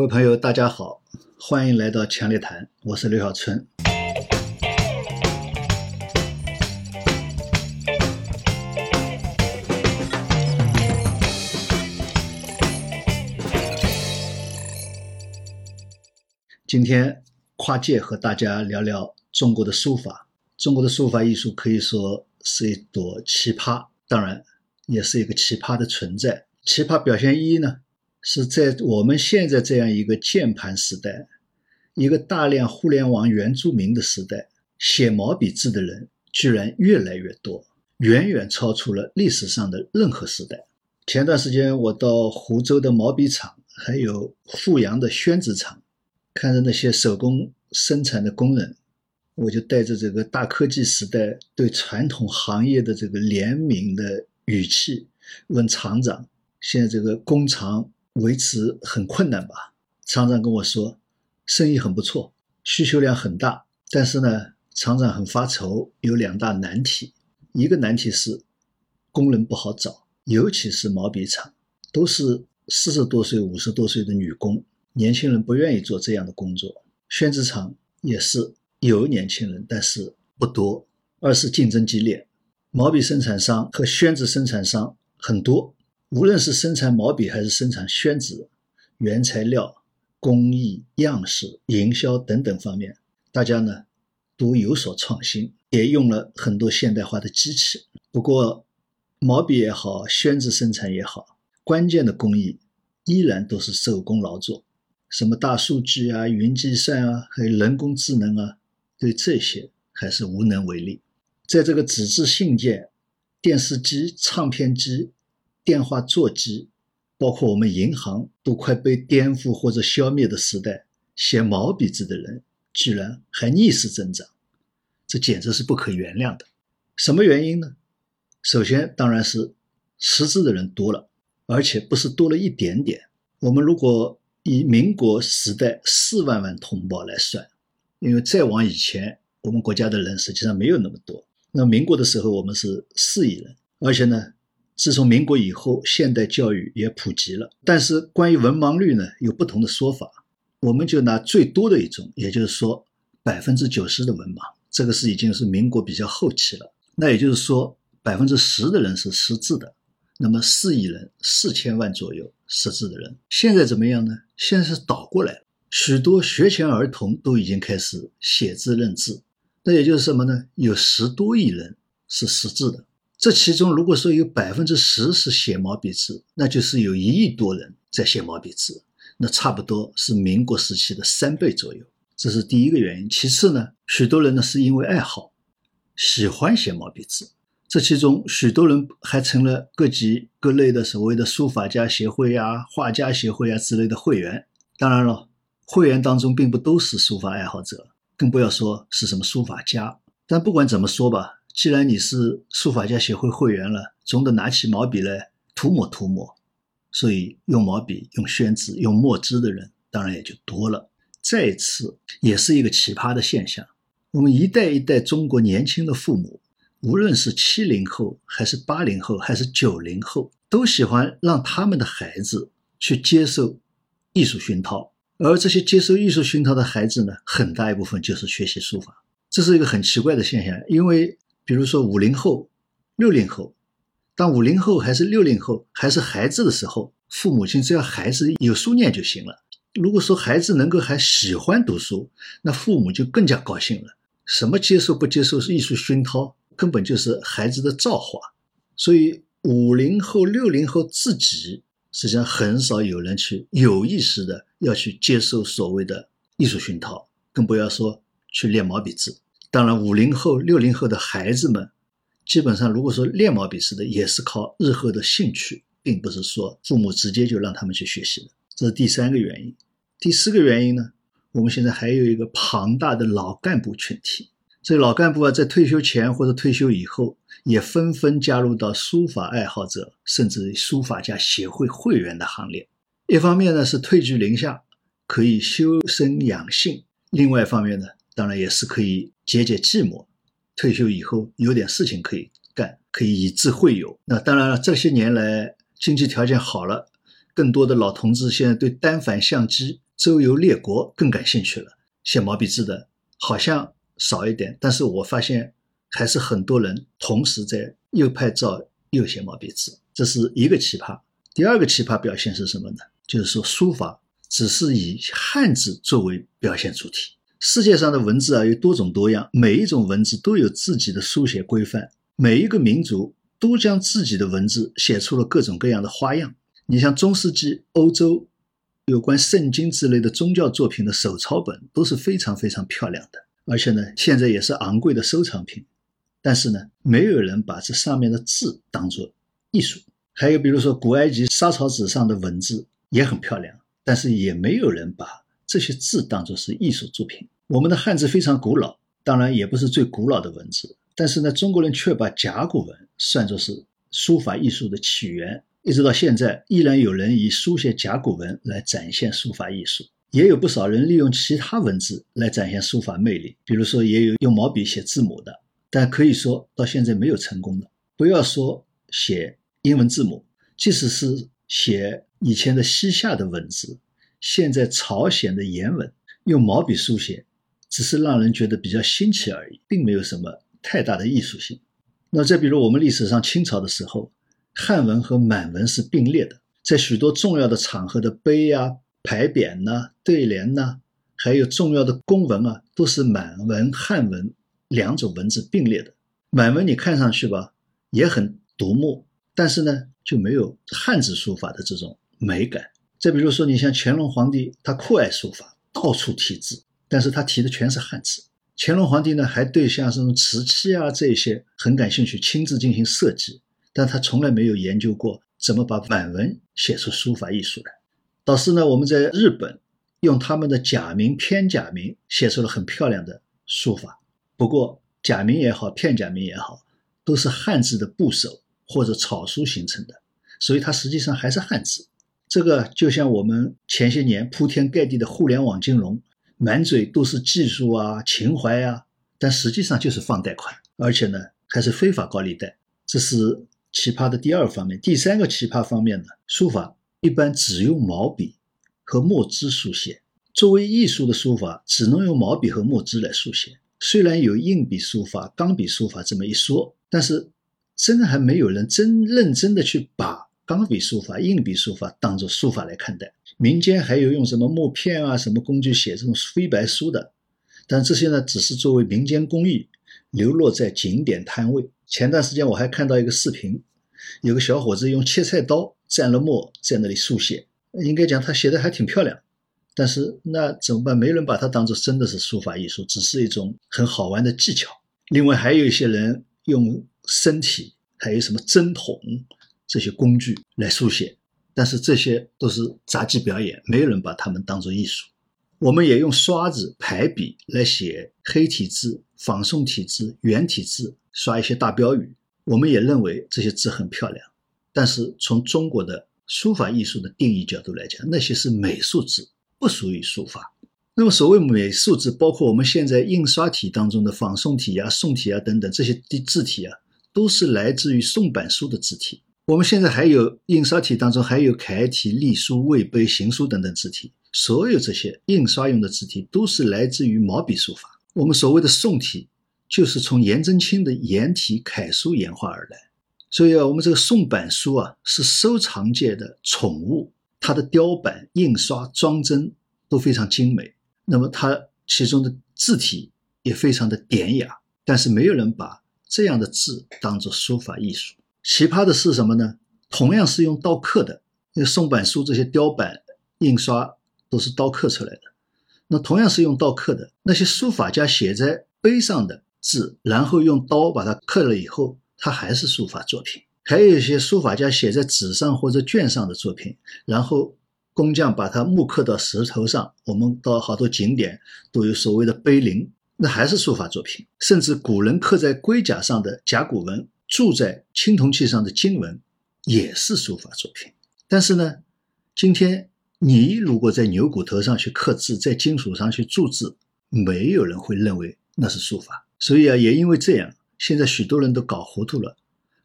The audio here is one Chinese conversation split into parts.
各位朋友，大家好，欢迎来到强烈谈，我是刘小春。今天跨界和大家聊聊中国的书法。中国的书法艺术可以说是一朵奇葩，当然也是一个奇葩的存在。奇葩表现一呢？是在我们现在这样一个键盘时代，一个大量互联网原住民的时代，写毛笔字的人居然越来越多，远远超出了历史上的任何时代。前段时间我到湖州的毛笔厂，还有阜阳的宣纸厂，看着那些手工生产的工人，我就带着这个大科技时代对传统行业的这个怜悯的语气问厂长：现在这个工厂？维持很困难吧？厂长跟我说，生意很不错，需求量很大，但是呢，厂长很发愁，有两大难题。一个难题是工人不好找，尤其是毛笔厂，都是四十多岁、五十多岁的女工，年轻人不愿意做这样的工作。宣纸厂也是有年轻人，但是不多。二是竞争激烈，毛笔生产商和宣纸生产商很多。无论是生产毛笔还是生产宣纸，原材料、工艺、样式、营销等等方面，大家呢都有所创新，也用了很多现代化的机器。不过，毛笔也好，宣纸生产也好，关键的工艺依然都是手工劳作。什么大数据啊、云计算啊，还有人工智能啊，对这些还是无能为力。在这个纸质信件、电视机、唱片机。电话座机，包括我们银行都快被颠覆或者消灭的时代，写毛笔字的人居然还逆势增长，这简直是不可原谅的。什么原因呢？首先当然是识字的人多了，而且不是多了一点点。我们如果以民国时代四万万同胞来算，因为再往以前，我们国家的人实际上没有那么多。那民国的时候，我们是四亿人，而且呢。自从民国以后，现代教育也普及了，但是关于文盲率呢，有不同的说法。我们就拿最多的一种，也就是说百分之九十的文盲，这个是已经是民国比较后期了。那也就是说百分之十的人是识字的，那么四亿人、四千万左右识字的人，现在怎么样呢？现在是倒过来了，许多学前儿童都已经开始写字认字，那也就是什么呢？有十多亿人是识字的。这其中，如果说有百分之十是写毛笔字，那就是有一亿多人在写毛笔字，那差不多是民国时期的三倍左右。这是第一个原因。其次呢，许多人呢是因为爱好，喜欢写毛笔字。这其中，许多人还成了各级各类的所谓的书法家协会啊、画家协会啊之类的会员。当然了，会员当中并不都是书法爱好者，更不要说是什么书法家。但不管怎么说吧。既然你是书法家协会会员了，总得拿起毛笔来涂抹涂抹，所以用毛笔、用宣纸、用墨汁的人当然也就多了。再一次，也是一个奇葩的现象。我们一代一代中国年轻的父母，无论是七零后，还是八零后，还是九零后，都喜欢让他们的孩子去接受艺术熏陶，而这些接受艺术熏陶的孩子呢，很大一部分就是学习书法。这是一个很奇怪的现象，因为。比如说五零后、六零后，当五零后还是六零后还是孩子的时候，父母亲只要孩子有书念就行了。如果说孩子能够还喜欢读书，那父母就更加高兴了。什么接受不接受是艺术熏陶，根本就是孩子的造化。所以五零后、六零后自己实际上很少有人去有意识的要去接受所谓的艺术熏陶，更不要说去练毛笔字。当然，五零后、六零后的孩子们，基本上如果说练毛笔字的，也是靠日后的兴趣，并不是说父母直接就让他们去学习的。这是第三个原因。第四个原因呢，我们现在还有一个庞大的老干部群体。这老干部啊，在退休前或者退休以后，也纷纷加入到书法爱好者，甚至书法家协会会员的行列。一方面呢，是退居林下，可以修身养性；另外一方面呢，当然也是可以。解解寂寞，退休以后有点事情可以干，可以以智会友。那当然了，这些年来经济条件好了，更多的老同志现在对单反相机周游列国更感兴趣了。写毛笔字的好像少一点，但是我发现还是很多人同时在又拍照又写毛笔字，这是一个奇葩。第二个奇葩表现是什么呢？就是说书法只是以汉字作为表现主体。世界上的文字啊有多种多样，每一种文字都有自己的书写规范，每一个民族都将自己的文字写出了各种各样的花样。你像中世纪欧洲。有关圣经之类的宗教作品的手抄本都是非常非常漂亮的，而且呢，现在也是昂贵的收藏品。但是呢，没有人把这上面的字当做艺术。还有比如说，古埃及沙草纸上的文字也很漂亮，但是也没有人把这些字当作是艺术作品。我们的汉字非常古老，当然也不是最古老的文字，但是呢，中国人却把甲骨文算作是书法艺术的起源。一直到现在，依然有人以书写甲骨文来展现书法艺术，也有不少人利用其他文字来展现书法魅力。比如说，也有用毛笔写字母的，但可以说到现在没有成功的。不要说写英文字母，即使是写以前的西夏的文字，现在朝鲜的言文，用毛笔书写，只是让人觉得比较新奇而已，并没有什么太大的艺术性。那再比如我们历史上清朝的时候。汉文和满文是并列的，在许多重要的场合的碑啊、牌匾呐、对联呐，还有重要的公文啊，都是满文、汉文两种文字并列的。满文你看上去吧，也很夺目，但是呢，就没有汉字书法的这种美感。再比如说，你像乾隆皇帝，他酷爱书法，到处题字，但是他题的全是汉字。乾隆皇帝呢，还对像这种瓷器啊这些很感兴趣，亲自进行设计。但他从来没有研究过怎么把满文写出书法艺术来。导师呢，我们在日本用他们的假名、片假名写出了很漂亮的书法。不过，假名也好，片假名也好，都是汉字的部首或者草书形成的，所以它实际上还是汉字。这个就像我们前些年铺天盖地的互联网金融，满嘴都是技术啊、情怀啊，但实际上就是放贷款，而且呢还是非法高利贷。这是。奇葩的第二方面，第三个奇葩方面呢，书法一般只用毛笔和墨汁书写。作为艺术的书法，只能用毛笔和墨汁来书写。虽然有硬笔书法、钢笔书法这么一说，但是真的还没有人真认真的去把钢笔书法、硬笔书法当做书法来看待。民间还有用什么木片啊、什么工具写这种飞白书的，但这些呢，只是作为民间工艺，流落在景点摊位。前段时间我还看到一个视频，有个小伙子用切菜刀蘸了墨在那里书写，应该讲他写的还挺漂亮。但是那怎么办？没人把它当做真的是书法艺术，只是一种很好玩的技巧。另外还有一些人用身体，还有什么针筒这些工具来书写，但是这些都是杂技表演，没有人把它们当做艺术。我们也用刷子、排笔来写黑体字、仿宋体字、圆体字。刷一些大标语，我们也认为这些字很漂亮，但是从中国的书法艺术的定义角度来讲，那些是美术字，不属于书法。那么所谓美术字，包括我们现在印刷体当中的仿宋体啊、宋体啊等等这些的字体啊，都是来自于宋版书的字体。我们现在还有印刷体当中还有楷体、隶书、魏碑、行书等等字体，所有这些印刷用的字体都是来自于毛笔书法。我们所谓的宋体。就是从颜真卿的颜体楷书演化而来，所以啊，我们这个宋版书啊是收藏界的宠物，它的雕版、印刷、装帧都非常精美，那么它其中的字体也非常的典雅，但是没有人把这样的字当做书法艺术。奇葩的是什么呢？同样是用刀刻的，因为宋版书这些雕版、印刷都是刀刻出来的，那同样是用刀刻的，那些书法家写在碑上的。字，然后用刀把它刻了以后，它还是书法作品。还有一些书法家写在纸上或者卷上的作品，然后工匠把它木刻到石头上。我们到好多景点都有所谓的碑林，那还是书法作品。甚至古人刻在龟甲上的甲骨文，铸在青铜器上的金文，也是书法作品。但是呢，今天你如果在牛骨头上去刻字，在金属上去铸字，没有人会认为那是书法。所以啊，也因为这样，现在许多人都搞糊涂了，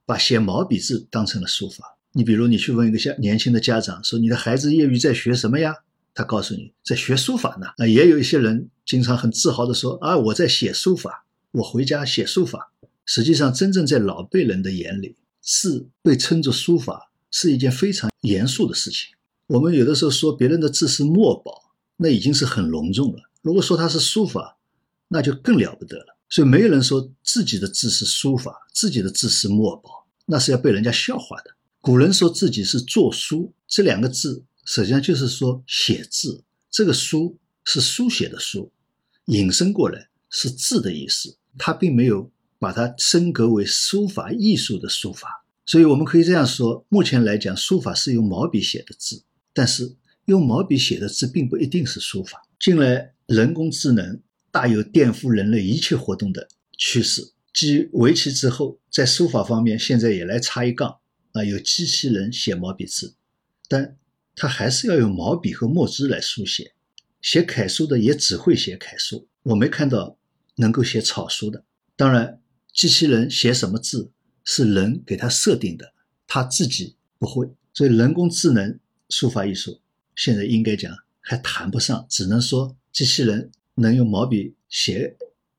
把写毛笔字当成了书法。你比如，你去问一个家年轻的家长，说你的孩子业余在学什么呀？他告诉你在学书法呢。啊，也有一些人经常很自豪的说啊，我在写书法，我回家写书法。实际上，真正在老辈人的眼里，字被称作书法是一件非常严肃的事情。我们有的时候说别人的字是墨宝，那已经是很隆重了。如果说它是书法，那就更了不得了。所以没有人说自己的字是书法，自己的字是墨宝，那是要被人家笑话的。古人说自己是作书，这两个字实际上就是说写字。这个书是书写的书，引申过来是字的意思，它并没有把它升格为书法艺术的书法。所以我们可以这样说：目前来讲，书法是用毛笔写的字。但是用毛笔写的字并不一定是书法。近来人工智能大有颠覆人类一切活动的趋势。继围棋之后，在书法方面现在也来插一杠啊，有机器人写毛笔字，但它还是要用毛笔和墨汁来书写。写楷书的也只会写楷书，我没看到能够写草书的。当然，机器人写什么字是人给他设定的，他自己不会。所以人工智能。书法艺术现在应该讲还谈不上，只能说机器人能用毛笔写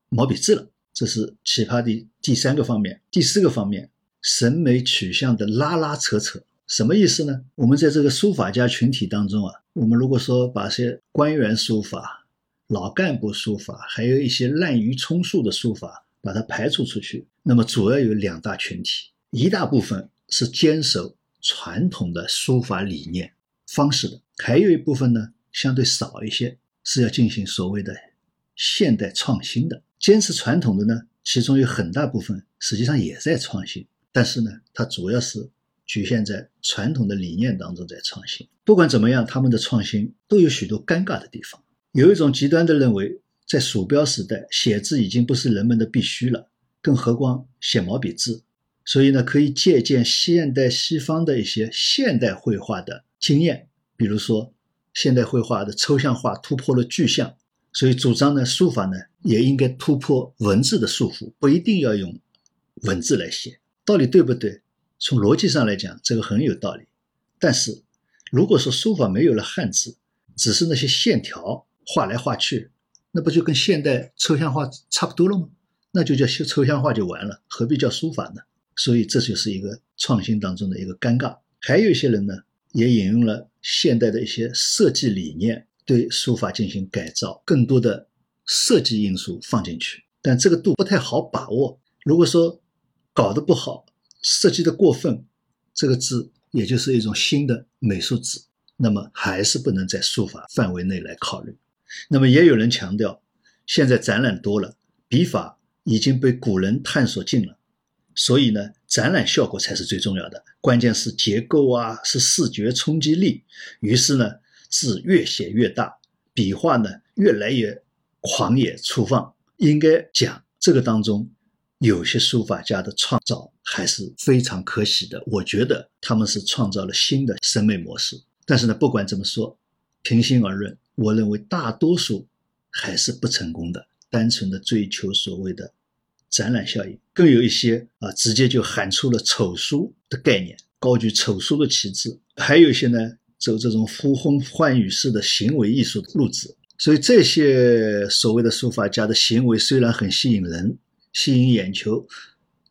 毛笔字了，这是奇葩的第三个方面。第四个方面，审美取向的拉拉扯扯，什么意思呢？我们在这个书法家群体当中啊，我们如果说把些官员书法、老干部书法，还有一些滥竽充数的书法，把它排除出去，那么主要有两大群体，一大部分是坚守传统的书法理念。方式的，还有一部分呢，相对少一些，是要进行所谓的现代创新的。坚持传统的呢，其中有很大部分实际上也在创新，但是呢，它主要是局限在传统的理念当中在创新。不管怎么样，他们的创新都有许多尴尬的地方。有一种极端的认为，在鼠标时代，写字已经不是人们的必须了，更何况写毛笔字。所以呢，可以借鉴现代西方的一些现代绘画的。经验，比如说现代绘画的抽象化突破了具象，所以主张呢，书法呢也应该突破文字的束缚，不一定要用文字来写。道理对不对？从逻辑上来讲，这个很有道理。但是如果说书法没有了汉字，只是那些线条画来画去，那不就跟现代抽象画差不多了吗？那就叫抽象画就完了，何必叫书法呢？所以这就是一个创新当中的一个尴尬。还有一些人呢。也引用了现代的一些设计理念，对书法进行改造，更多的设计因素放进去，但这个度不太好把握。如果说搞得不好，设计的过分，这个字也就是一种新的美术字，那么还是不能在书法范围内来考虑。那么也有人强调，现在展览多了，笔法已经被古人探索尽了，所以呢。展览效果才是最重要的，关键是结构啊，是视觉冲击力。于是呢，字越写越大，笔画呢越来越狂野粗放。应该讲，这个当中有些书法家的创造还是非常可喜的。我觉得他们是创造了新的审美模式。但是呢，不管怎么说，平心而论，我认为大多数还是不成功的，单纯的追求所谓的。展览效应，更有一些啊，直接就喊出了丑书的概念，高举丑书的旗帜；还有一些呢，走这种呼风唤雨式的行为艺术的路子。所以这些所谓的书法家的行为虽然很吸引人、吸引眼球，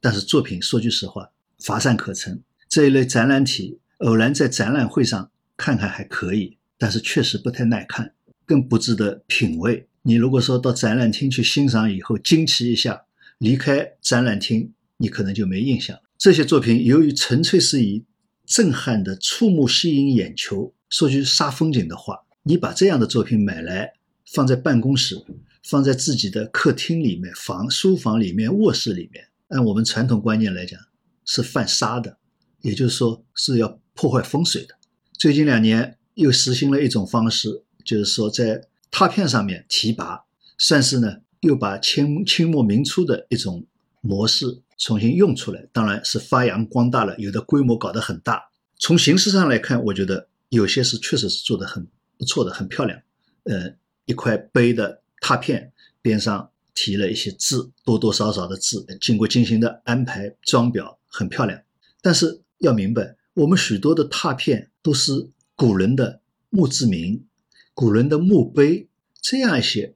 但是作品说句实话乏善可陈。这一类展览体偶然在展览会上看看还可以，但是确实不太耐看，更不值得品味。你如果说到展览厅去欣赏以后惊奇一下。离开展览厅，你可能就没印象。这些作品由于纯粹是以震撼的触目吸引眼球，说句杀风景的话，你把这样的作品买来放在办公室，放在自己的客厅里面、房书房里面、卧室里面，按我们传统观念来讲是犯杀的，也就是说是要破坏风水的。最近两年又实行了一种方式，就是说在拓片上面提拔，算是呢。又把清清末明初的一种模式重新用出来，当然是发扬光大了，有的规模搞得很大。从形式上来看，我觉得有些是确实是做的很不错的，很漂亮。呃，一块碑的拓片边上提了一些字，多多少少的字，经过精心的安排装裱，很漂亮。但是要明白，我们许多的拓片都是古人的墓志铭，古人的墓碑这样一些，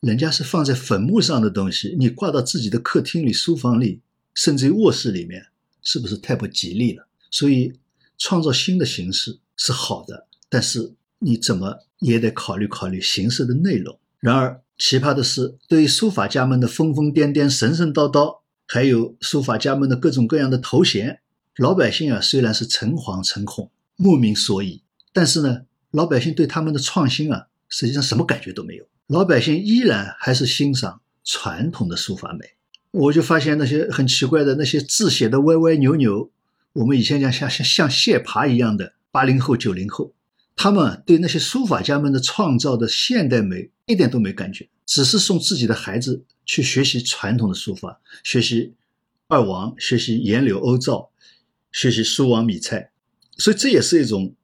人家是放在坟墓上的东西，你挂到自己的客厅里、书房里，甚至于卧室里面，是不是太不吉利了？所以，创造新的形式是好的，但是你怎么也得考虑考虑形式的内容。然而，奇葩的是，对于书法家们的疯疯癫癫、神神叨叨，还有书法家们的各种各样的头衔，老百姓啊，虽然是诚惶诚恐、慕名所以，但是呢，老百姓对他们的创新啊，实际上什么感觉都没有。老百姓依然还是欣赏传统的书法美。我就发现那些很奇怪的那些字写的歪歪扭扭。我们以前讲像像像蟹爬一样的八零后九零后，他们对那些书法家们的创造的现代美一点都没感觉，只是送自己的孩子去学习传统的书法，学习二王，学习颜柳欧赵，学习书王米蔡，所以这也是一种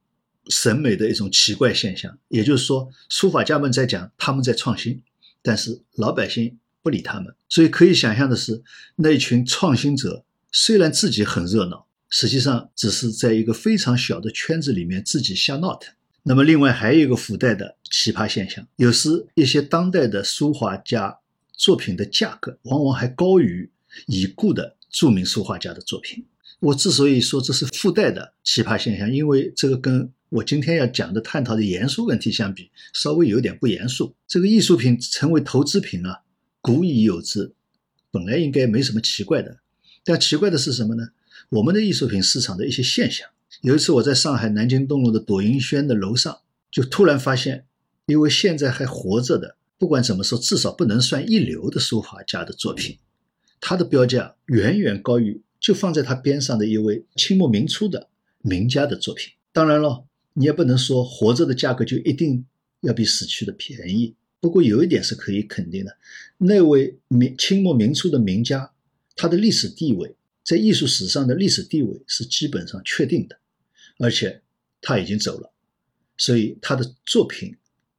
审美的一种奇怪现象。也就是说，书法家们在讲他们在创新，但是老百姓不理他们。所以可以想象的是，那一群创新者虽然自己很热闹。实际上只是在一个非常小的圈子里面自己瞎闹腾。那么，另外还有一个附带的奇葩现象，有时一些当代的书画家作品的价格往往还高于已故的著名书画家的作品。我之所以说这是附带的奇葩现象，因为这个跟我今天要讲的探讨的严肃问题相比，稍微有点不严肃。这个艺术品成为投资品啊，古已有之，本来应该没什么奇怪的。但奇怪的是什么呢？我们的艺术品市场的一些现象。有一次，我在上海南京东路的朵云轩的楼上，就突然发现一位现在还活着的，不管怎么说，至少不能算一流的书法家的作品，他的标价远远高于就放在他边上的一位清末明初的名家的作品。当然了，你也不能说活着的价格就一定要比死去的便宜。不过有一点是可以肯定的，那位明清末明初的名家，他的历史地位。在艺术史上的历史地位是基本上确定的，而且他已经走了，所以他的作品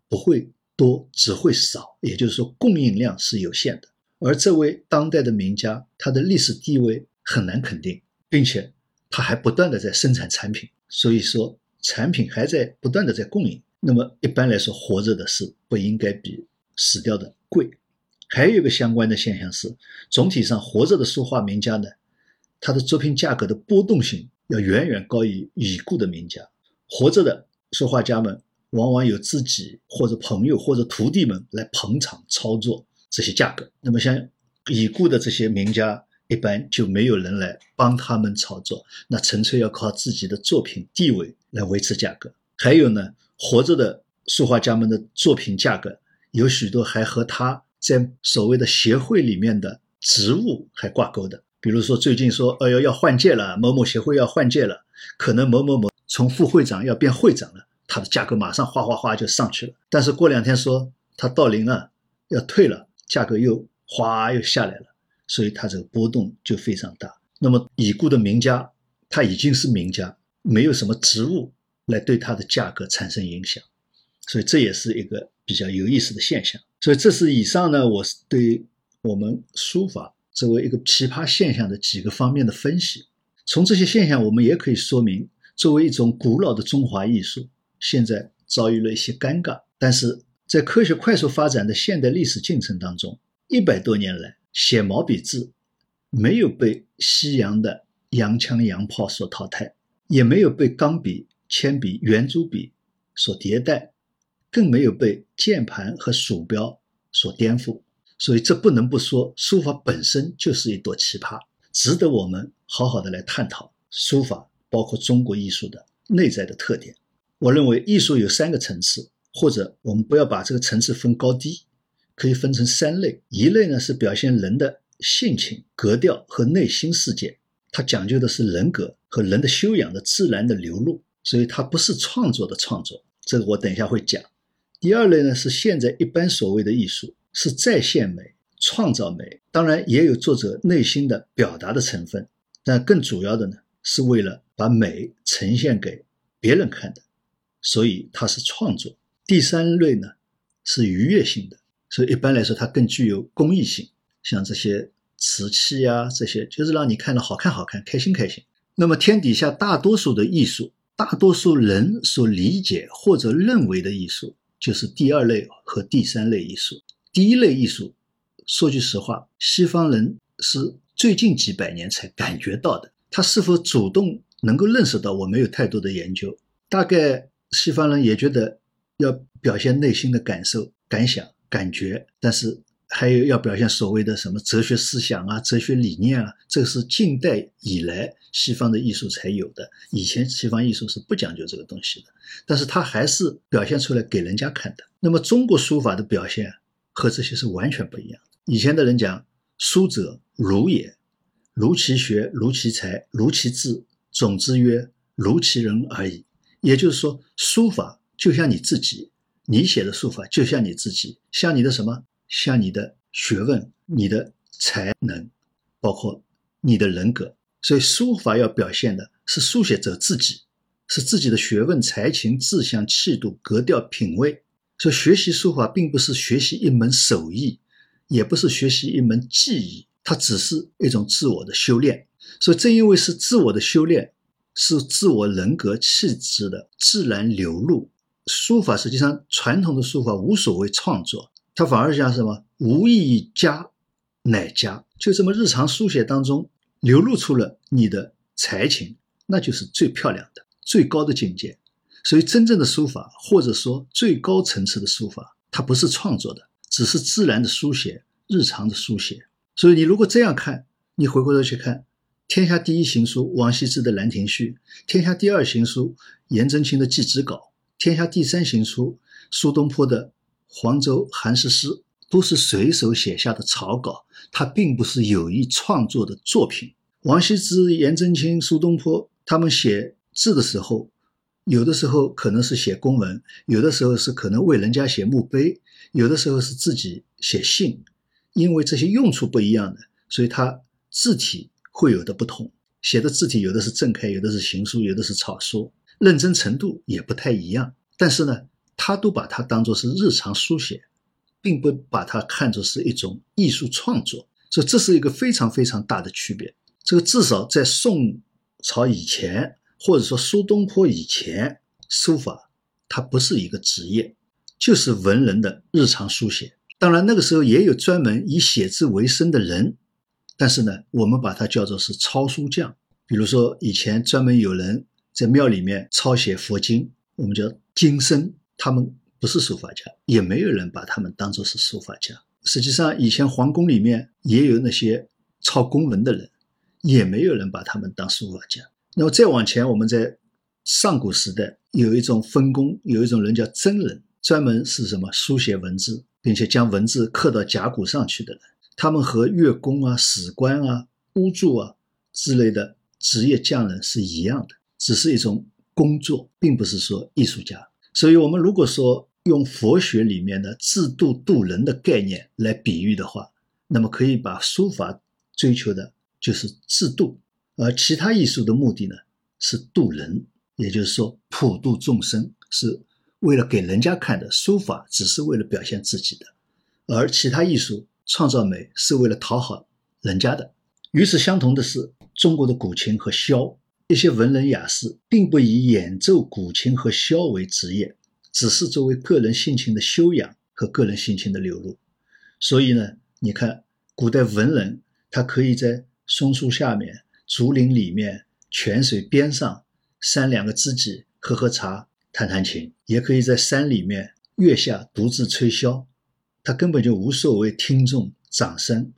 不会多，只会少。也就是说，供应量是有限的。而这位当代的名家，他的历史地位很难肯定，并且他还不断的在生产产品，所以说产品还在不断的在供应。那么一般来说，活着的是不应该比死掉的贵。还有一个相关的现象是，总体上活着的书画名家呢。他的作品价格的波动性要远远高于已故的名家。活着的书画家们往往有自己或者朋友或者徒弟们来捧场操作这些价格。那么像已故的这些名家，一般就没有人来帮他们操作，那纯粹要靠自己的作品地位来维持价格。还有呢，活着的书画家们的作品价格有许多还和他在所谓的协会里面的职务还挂钩的。比如说，最近说，哎呦，要换届了，某某协会要换届了，可能某某某从副会长要变会长了，他的价格马上哗哗哗就上去了。但是过两天说他到龄了，要退了，价格又哗又下来了，所以他这个波动就非常大。那么已故的名家，他已经是名家，没有什么植物来对它的价格产生影响，所以这也是一个比较有意思的现象。所以这是以上呢，我是对我们书法。作为一个奇葩现象的几个方面的分析，从这些现象，我们也可以说明，作为一种古老的中华艺术，现在遭遇了一些尴尬。但是在科学快速发展的现代历史进程当中，一百多年来，写毛笔字没有被西洋的洋枪洋炮所淘汰，也没有被钢笔、铅笔、圆珠笔所迭代，更没有被键盘和鼠标所颠覆。所以这不能不说，书法本身就是一朵奇葩，值得我们好好的来探讨书法，包括中国艺术的内在的特点。我认为艺术有三个层次，或者我们不要把这个层次分高低，可以分成三类。一类呢是表现人的性情、格调和内心世界，它讲究的是人格和人的修养的自然的流露，所以它不是创作的创作。这个我等一下会讲。第二类呢是现在一般所谓的艺术。是再现美、创造美，当然也有作者内心的表达的成分，但更主要的呢，是为了把美呈现给别人看的，所以它是创作。第三类呢是愉悦性的，所以一般来说它更具有公益性，像这些瓷器啊，这些就是让你看了好看好看、开心开心。那么天底下大多数的艺术，大多数人所理解或者认为的艺术。就是第二类和第三类艺术。第一类艺术，说句实话，西方人是最近几百年才感觉到的。他是否主动能够认识到，我没有太多的研究。大概西方人也觉得要表现内心的感受、感想、感觉，但是。还有要表现所谓的什么哲学思想啊、哲学理念啊，这是近代以来西方的艺术才有的。以前西方艺术是不讲究这个东西的，但是它还是表现出来给人家看的。那么中国书法的表现和这些是完全不一样的。以前的人讲“书者儒也，如其学，如其才，如其志，总之曰如其人而已”。也就是说，书法就像你自己，你写的书法就像你自己，像你的什么？像你的学问、你的才能，包括你的人格，所以书法要表现的是书写者自己，是自己的学问、才情、志向、气度、格调、品味。所以学习书法并不是学习一门手艺，也不是学习一门技艺，它只是一种自我的修炼。所以正因为是自我的修炼，是自我人格气质的自然流露。书法实际上，传统的书法无所谓创作。他反而像什么？无意加，乃加，就这么日常书写当中流露出了你的才情，那就是最漂亮的、最高的境界。所以，真正的书法，或者说最高层次的书法，它不是创作的，只是自然的书写、日常的书写。所以，你如果这样看，你回过头去看天下第一行书王羲之的《兰亭序》，天下第二行书颜真卿的《祭侄稿》，天下第三行书苏东坡的。黄州寒食诗都是随手写下的草稿，它并不是有意创作的作品。王羲之、颜真卿、苏东坡他们写字的时候，有的时候可能是写公文，有的时候是可能为人家写墓碑，有的时候是自己写信。因为这些用处不一样的，所以他字体会有的不同。写的字体有的是正楷，有的是行书，有的是草书，认真程度也不太一样。但是呢。他都把它当作是日常书写，并不把它看作是一种艺术创作，所以这是一个非常非常大的区别。这个至少在宋朝以前，或者说苏东坡以前，书法它不是一个职业，就是文人的日常书写。当然那个时候也有专门以写字为生的人，但是呢，我们把它叫做是抄书匠。比如说以前专门有人在庙里面抄写佛经，我们叫经僧。他们不是书法家，也没有人把他们当作是书法家。实际上，以前皇宫里面也有那些抄公文的人，也没有人把他们当书法家。那么再往前，我们在上古时代有一种分工，有一种人叫真人，专门是什么书写文字，并且将文字刻到甲骨上去的人。他们和乐工啊、史官啊、巫祝啊之类的职业匠人是一样的，只是一种工作，并不是说艺术家。所以，我们如果说用佛学里面的自度度人的概念来比喻的话，那么可以把书法追求的就是自度，而其他艺术的目的呢是度人，也就是说普度众生，是为了给人家看的。书法只是为了表现自己的，而其他艺术创造美是为了讨好人家的。与此相同的是，中国的古琴和箫。一些文人雅士并不以演奏古琴和箫为职业，只是作为个人性情的修养和个人性情的流露。所以呢，你看古代文人，他可以在松树下面、竹林里面、泉水边上，三两个知己喝喝茶、弹弹琴；也可以在山里面、月下独自吹箫，他根本就无所谓听众掌声，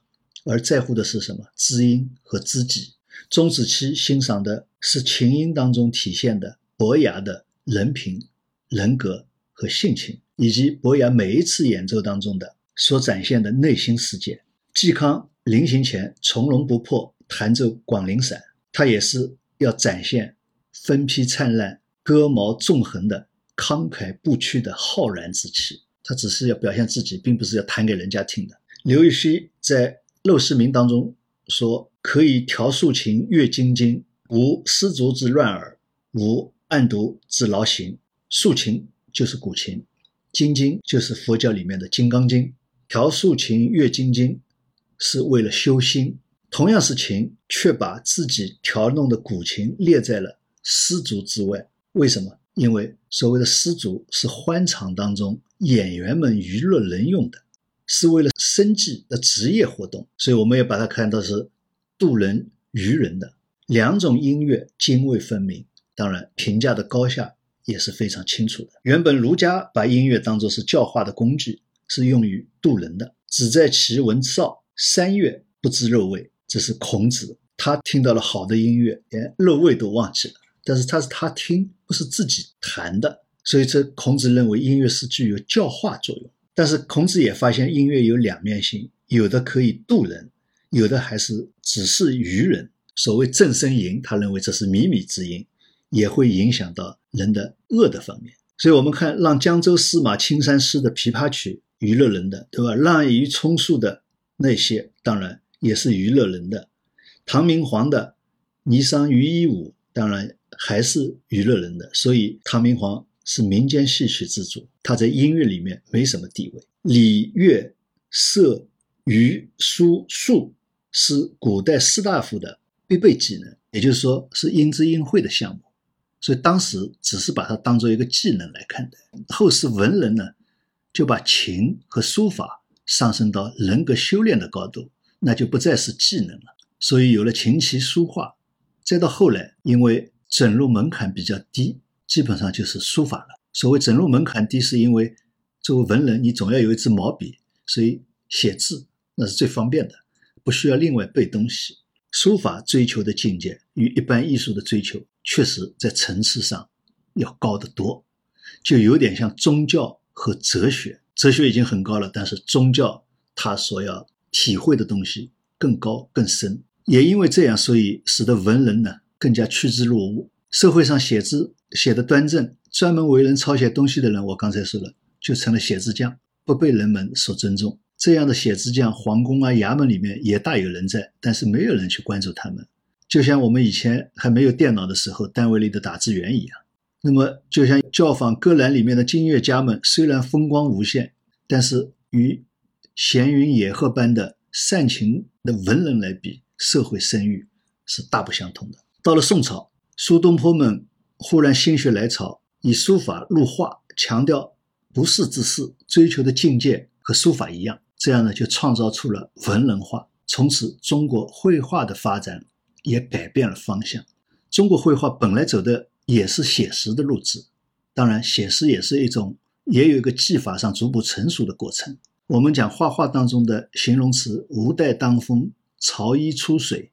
而在乎的是什么？知音和知己。钟子期欣赏的是琴音当中体现的伯牙的人品、人格和性情，以及伯牙每一次演奏当中的所展现的内心世界。嵇康临行前从容不迫弹奏《广陵散》，他也是要展现分披灿烂、戈矛纵横的慷慨不屈的浩然之气。他只是要表现自己，并不是要弹给人家听的。刘禹锡在《陋室铭》当中说。可以调素琴阅金经，无丝竹之乱耳，无案牍之劳形。素琴就是古琴，金经就是佛教里面的《金刚经》。调素琴阅金经是为了修心。同样是琴，却把自己调弄的古琴列在了丝竹之外。为什么？因为所谓的丝竹是欢场当中演员们娱乐人用的，是为了生计的职业活动，所以我们也把它看到是渡人娱人的两种音乐泾渭分明，当然评价的高下也是非常清楚的。原本儒家把音乐当作是教化的工具，是用于渡人的，只在其闻哨三月不知肉味，这是孔子。他听到了好的音乐，连肉味都忘记了。但是他是他听，不是自己弹的，所以这孔子认为音乐是具有教化作用。但是孔子也发现音乐有两面性，有的可以渡人，有的还是只是愚人。所谓正声吟，他认为这是靡靡之音，也会影响到人的恶的方面。所以我们看让江州司马青衫湿的琵琶曲娱乐人的，对吧？滥竽充数的那些，当然也是娱乐人的。唐明皇的《霓裳羽衣舞》当然还是娱乐人的，所以唐明皇是民间戏曲之主，他在音乐里面没什么地位。礼、乐、射、御、书、数是古代士大夫的必备技能，也就是说是应知应会的项目，所以当时只是把它当做一个技能来看待。后世文人呢，就把琴和书法上升到人格修炼的高度，那就不再是技能了。所以有了琴棋书画，再到后来，因为整入门槛比较低，基本上就是书法了。所谓整入门槛低，是因为作为文人，你总要有一支毛笔，所以写字那是最方便的，不需要另外背东西。书法追求的境界与一般艺术的追求，确实在层次上要高得多，就有点像宗教和哲学。哲学已经很高了，但是宗教它所要体会的东西更高更深。也因为这样，所以使得文人呢更加趋之若鹜。社会上写字写的端正、专门为人抄写东西的人，我刚才说了，就成了写字匠，不被人们所尊重。这样的写字匠，皇宫啊、衙门里面也大有人在，但是没有人去关注他们。就像我们以前还没有电脑的时候，单位里的打字员一样。那么，就像教坊歌栏里面的金乐家们，虽然风光无限，但是与闲云野鹤般的善情的文人来比，社会声誉是大不相同的。到了宋朝，苏东坡们忽然心血来潮，以书法入画，强调不世之事，追求的境界和书法一样。这样呢，就创造出了文人画。从此，中国绘画的发展也改变了方向。中国绘画本来走的也是写实的路子，当然，写实也是一种，也有一个技法上逐步成熟的过程。我们讲画画当中的形容词“无带当风”。潮衣出水，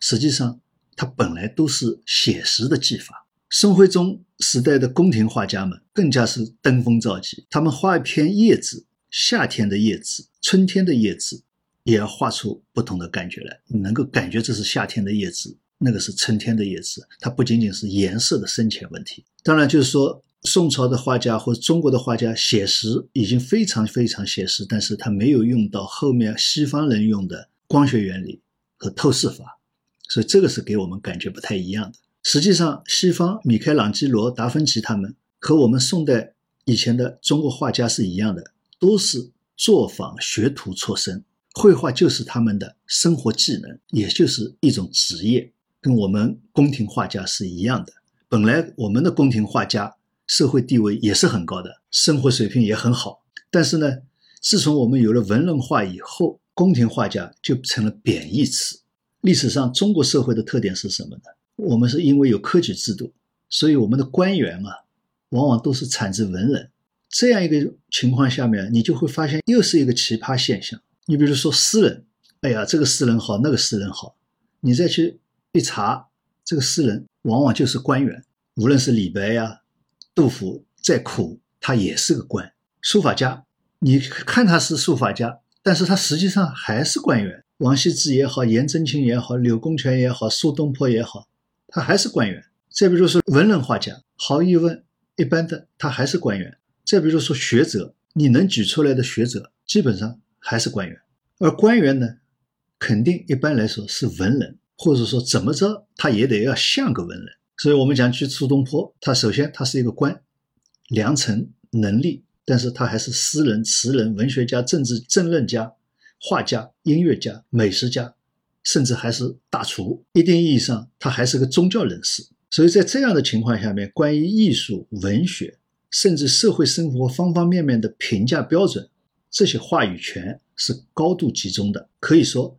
实际上它本来都是写实的技法。宋徽宗时代的宫廷画家们更加是登峰造极，他们画一片叶子，夏天的叶子，春天的叶子，也要画出不同的感觉来。你能够感觉这是夏天的叶子，那个是春天的叶子，它不仅仅是颜色的深浅问题。当然，就是说宋朝的画家或中国的画家写实已经非常非常写实，但是他没有用到后面西方人用的。光学原理和透视法，所以这个是给我们感觉不太一样的。实际上，西方米开朗基罗、达芬奇他们和我们宋代以前的中国画家是一样的，都是作坊学徒出身，绘画就是他们的生活技能，也就是一种职业，跟我们宫廷画家是一样的。本来我们的宫廷画家社会地位也是很高的，生活水平也很好，但是呢，自从我们有了文人画以后，宫廷画家就成了贬义词。历史上中国社会的特点是什么呢？我们是因为有科举制度，所以我们的官员啊，往往都是产自文人。这样一个情况下面，你就会发现又是一个奇葩现象。你比如说诗人，哎呀，这个诗人好，那个诗人好，你再去一查，这个诗人往往就是官员。无论是李白呀、杜甫，再苦他也是个官。书法家，你看他是书法家。但是他实际上还是官员，王羲之也好，颜真卿也好，柳公权也好，苏东坡也好，他还是官员。再比如说文人画家，毫无疑问，一般的他还是官员。再比如说学者，你能举出来的学者，基本上还是官员。而官员呢，肯定一般来说是文人，或者说怎么着，他也得要像个文人。所以我们讲去苏东坡，他首先他是一个官，良臣能力。但是他还是诗人、词人、文学家、政治政论家、画家、音乐家、美食家，甚至还是大厨。一定意义上，他还是个宗教人士。所以在这样的情况下面，关于艺术、文学，甚至社会生活方方面面的评价标准，这些话语权是高度集中的。可以说，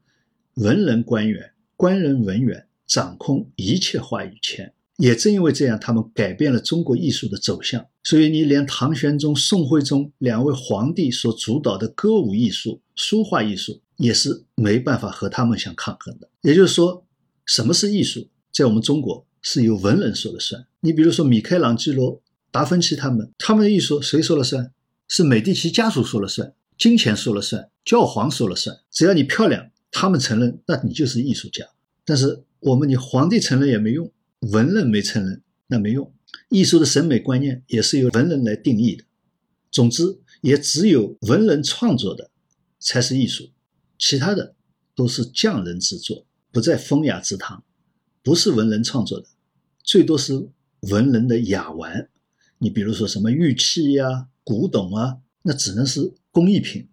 文人官员、官人文员掌控一切话语权。也正因为这样，他们改变了中国艺术的走向。所以，你连唐玄宗、宋徽宗两位皇帝所主导的歌舞艺术、书画艺术，也是没办法和他们相抗衡的。也就是说，什么是艺术，在我们中国是由文人说了算。你比如说，米开朗基罗、达芬奇他们，他们的艺术谁说了算？是美第奇家族说了算，金钱说了算，教皇说了算。只要你漂亮，他们承认，那你就是艺术家。但是我们，你皇帝承认也没用。文人没承认，那没用。艺术的审美观念也是由文人来定义的。总之，也只有文人创作的才是艺术，其他的都是匠人之作，不在风雅之堂。不是文人创作的，最多是文人的雅玩。你比如说什么玉器呀、古董啊，那只能是工艺品，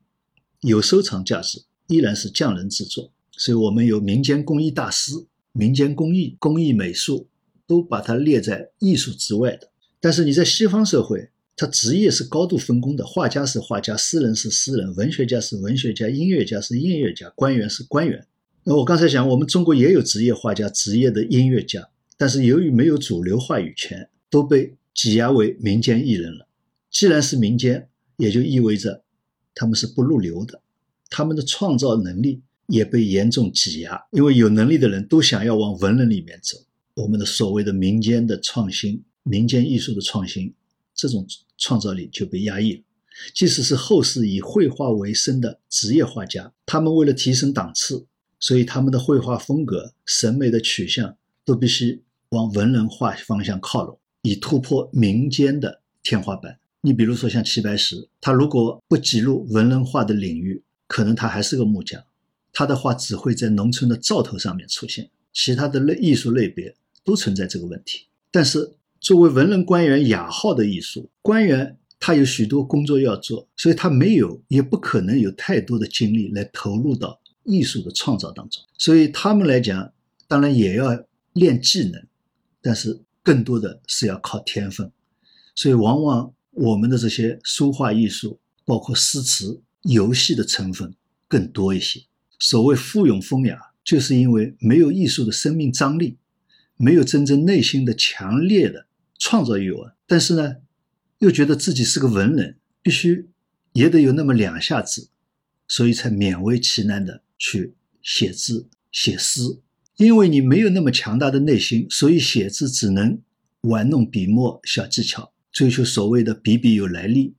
有收藏价值，依然是匠人之作。所以我们有民间工艺大师、民间工艺、工艺美术。都把它列在艺术之外的，但是你在西方社会，他职业是高度分工的，画家是画家，诗人是诗人，文学家是文学家，音乐家是音乐家，官员是官员。那我刚才讲，我们中国也有职业画家、职业的音乐家，但是由于没有主流话语权，都被挤压为民间艺人了。既然是民间，也就意味着他们是不入流的，他们的创造能力也被严重挤压，因为有能力的人都想要往文人里面走。我们的所谓的民间的创新、民间艺术的创新，这种创造力就被压抑了。即使是后世以绘画为生的职业画家，他们为了提升档次，所以他们的绘画风格、审美的取向都必须往文人画方向靠拢，以突破民间的天花板。你比如说像齐白石，他如果不挤入文人画的领域，可能他还是个木匠，他的画只会在农村的灶头上面出现，其他的类艺术类别。都存在这个问题，但是作为文人官员雅号的艺术官员，他有许多工作要做，所以他没有也不可能有太多的精力来投入到艺术的创造当中。所以他们来讲，当然也要练技能，但是更多的是要靠天分。所以往往我们的这些书画艺术，包括诗词、游戏的成分更多一些。所谓富有风雅，就是因为没有艺术的生命张力。没有真正内心的强烈的创造欲望，但是呢，又觉得自己是个文人，必须也得有那么两下子，所以才勉为其难的去写字写诗。因为你没有那么强大的内心，所以写字只能玩弄笔墨小技巧，追求所谓的笔笔有来历；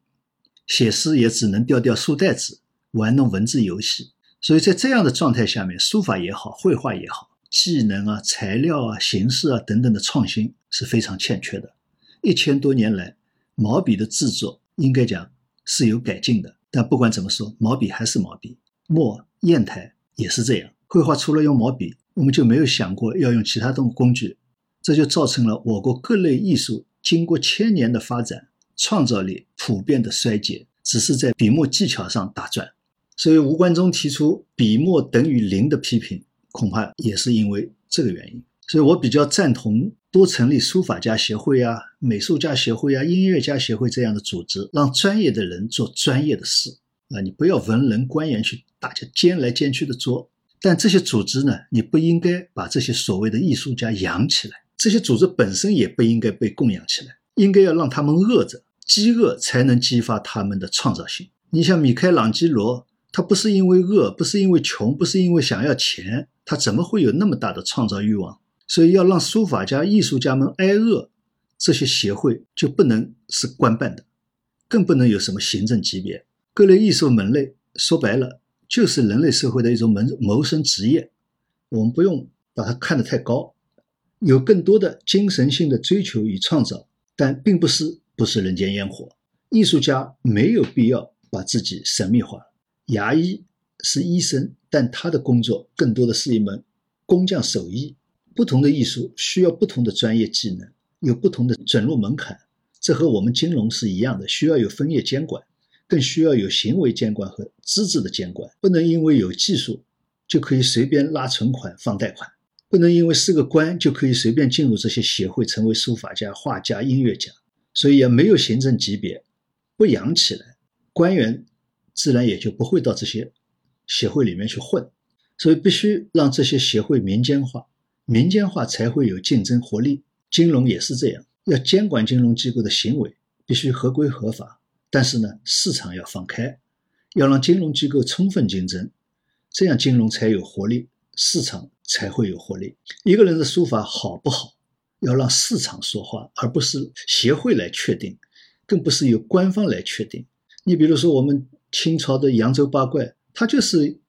写诗也只能调调书带子，玩弄文字游戏。所以在这样的状态下面，书法也好，绘画也好。技能啊、材料啊、形式啊等等的创新是非常欠缺的。一千多年来，毛笔的制作应该讲是有改进的，但不管怎么说，毛笔还是毛笔，墨、砚台也是这样。绘画除了用毛笔，我们就没有想过要用其他的工具，这就造成了我国各类艺术经过千年的发展，创造力普遍的衰竭，只是在笔墨技巧上打转。所以吴冠中提出“笔墨等于零”的批评。恐怕也是因为这个原因，所以我比较赞同多成立书法家协会啊、美术家协会啊、音乐家协会这样的组织，让专业的人做专业的事啊，你不要文人官员去大家兼来兼去的做。但这些组织呢，你不应该把这些所谓的艺术家养起来，这些组织本身也不应该被供养起来，应该要让他们饿着，饥饿才能激发他们的创造性。你像米开朗基罗，他不是因为饿，不是因为穷，不是因为想要钱。他怎么会有那么大的创造欲望？所以要让书法家、艺术家们挨饿，这些协会就不能是官办的，更不能有什么行政级别。各类艺术门类，说白了就是人类社会的一种谋谋生职业。我们不用把它看得太高，有更多的精神性的追求与创造，但并不是不是人间烟火。艺术家没有必要把自己神秘化。牙医。是医生，但他的工作更多的是一门工匠手艺。不同的艺术需要不同的专业技能，有不同的准入门槛。这和我们金融是一样的，需要有分业监管，更需要有行为监管和资质的监管。不能因为有技术就可以随便拉存款、放贷款，不能因为是个官就可以随便进入这些协会，成为书法家、画家、音乐家。所以也没有行政级别，不养起来，官员自然也就不会到这些协会里面去混。所以必须让这些协会民间化，民间化才会有竞争活力。金融也是这样，要监管金融机构的行为，必须合规合法。但是呢，市场要放开，要让金融机构充分竞争，这样金融才有活力，市场才会有活力。一个人的书法好不好，要让市场说话，而不是协会来确定，更不是由官方来确定。你比如说，我们清朝的扬州八怪，它就是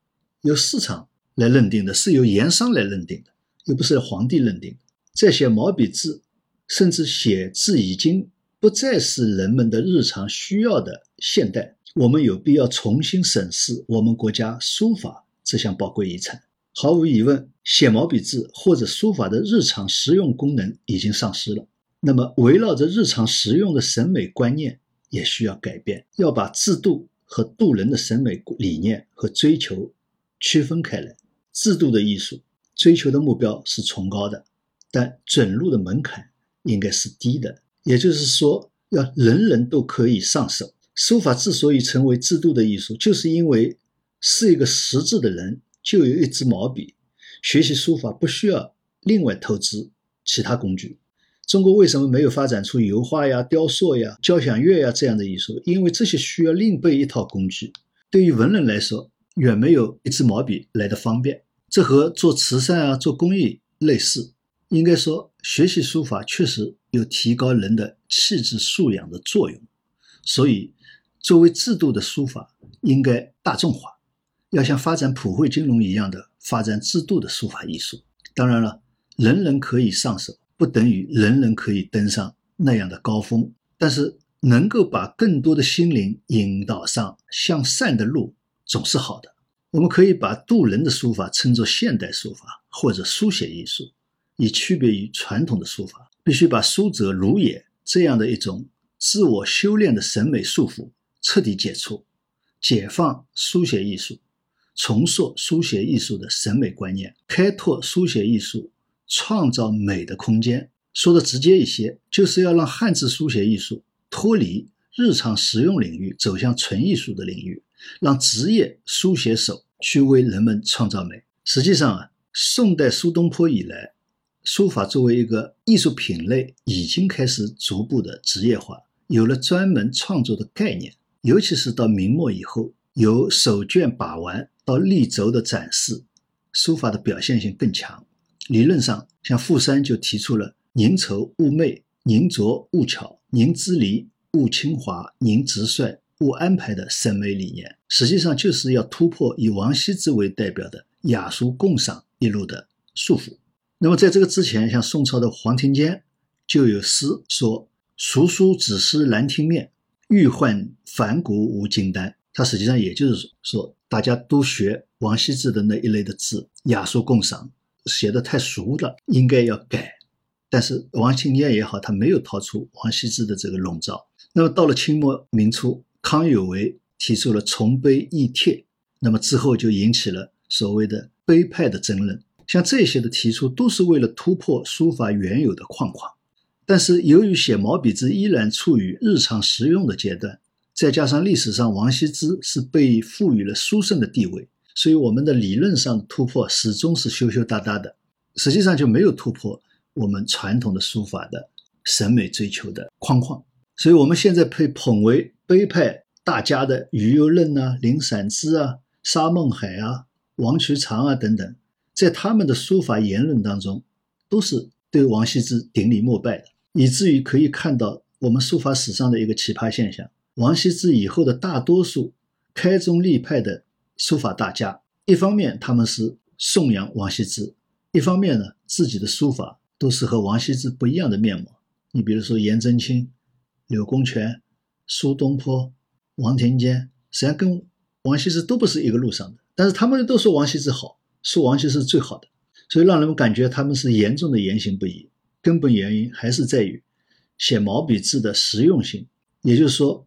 由市场来认定的，是由盐商来认定的，又不是皇帝认定的。在写毛笔字，甚至写字已经。不再是人们的日常需要的现代，我们有必要重新审视我们国家书法这项宝贵遗产。毫无疑问，写毛笔字或者书法的日常实用功能已经丧失了。那么，围绕着日常实用的审美观念也需要改变，要把制度和度人的审美理念和追求区分开来。制度的艺术追求的目标是崇高的，但准入的门槛应该是低的。也就是说，要人人都可以上手。书法之所以成为制度的艺术，就是因为是一个识字的人就有一支毛笔，学习书法不需要另外投资其他工具。中国为什么没有发展出油画呀、雕塑呀、交响乐呀这样的艺术？因为这些需要另备一套工具，对于文人来说，远没有一支毛笔来的方便。这和做慈善啊、做公益类似。应该说，学习书法确实有提高人的气质素养的作用。所以，作为制度的书法应该大众化，要像发展普惠金融一样的发展制度的书法艺术。当然了，人人可以上手，不等于人人可以登上那样的高峰。但是，能够把更多的心灵引导上向善的路，总是好的。我们可以把渡人的书法称作现代书法或者书写艺术。以区别于传统的书法，必须把书者如也这样的一种自我修炼的审美束缚彻底解除，解放书写艺术，重塑书写艺术的审美观念，开拓书写艺术创造美的空间。说的直接一些，就是要让汉字书写艺术脱离日常实用领域，走向纯艺术的领域，让职业书写手去为人们创造美。实际上啊，宋代苏东坡以来。书法作为一个艺术品类，已经开始逐步的职业化，有了专门创作的概念。尤其是到明末以后，由手卷把玩到立轴的展示，书法的表现性更强。理论上，像傅山就提出了“宁愁勿媚，宁拙勿巧，宁支离勿清华，宁直率勿安排”的审美理念，实际上就是要突破以王羲之为代表的雅俗共赏一路的束缚。那么，在这个之前，像宋朝的黄庭坚就有诗说：“熟书只识兰亭面，欲换凡谷无金丹。”他实际上也就是说，大家都学王羲之的那一类的字，雅俗共赏，写的太俗了，应该要改。但是王庭坚也好，他没有逃出王羲之的这个笼罩。那么到了清末明初，康有为提出了崇碑易帖，那么之后就引起了所谓的碑派的争论。像这些的提出，都是为了突破书法原有的框框。但是由于写毛笔字依然处于日常实用的阶段，再加上历史上王羲之是被赋予了书圣的地位，所以我们的理论上突破始终是羞羞答答的，实际上就没有突破我们传统的书法的审美追求的框框。所以我们现在被捧为碑派大家的余右任啊、林散之啊、沙孟海啊、王渠长啊等等。在他们的书法言论当中，都是对王羲之顶礼膜拜的，以至于可以看到我们书法史上的一个奇葩现象：王羲之以后的大多数开宗立派的书法大家，一方面他们是颂扬王羲之，一方面呢自己的书法都是和王羲之不一样的面貌。你比如说颜真卿、柳公权、苏东坡、王庭坚，实际上跟王羲之都不是一个路上的，但是他们都说王羲之好。说王羲是最好的，所以让人们感觉他们是严重的言行不一。根本原因还是在于写毛笔字的实用性，也就是说，